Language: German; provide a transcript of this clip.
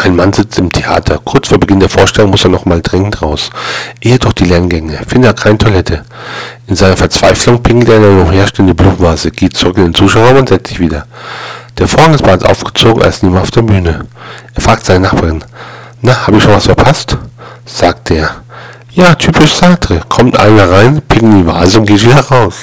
Ein Mann sitzt im Theater. Kurz vor Beginn der Vorstellung muss er nochmal dringend raus. Ehe durch die Lerngänge. Findet er keine Toilette. In seiner Verzweiflung pinkelt er in eine umherstehende Blumenvase, geht zurück in den Zuschauerraum und setzt sich wieder. Der Vorhang ist bereits aufgezogen, als niemand auf der Bühne. Er fragt seine Nachbarin. Na, habe ich schon was verpasst? sagt er. Ja, typisch Sartre. Kommt einer rein, pinkelt die Vase und geht wieder raus.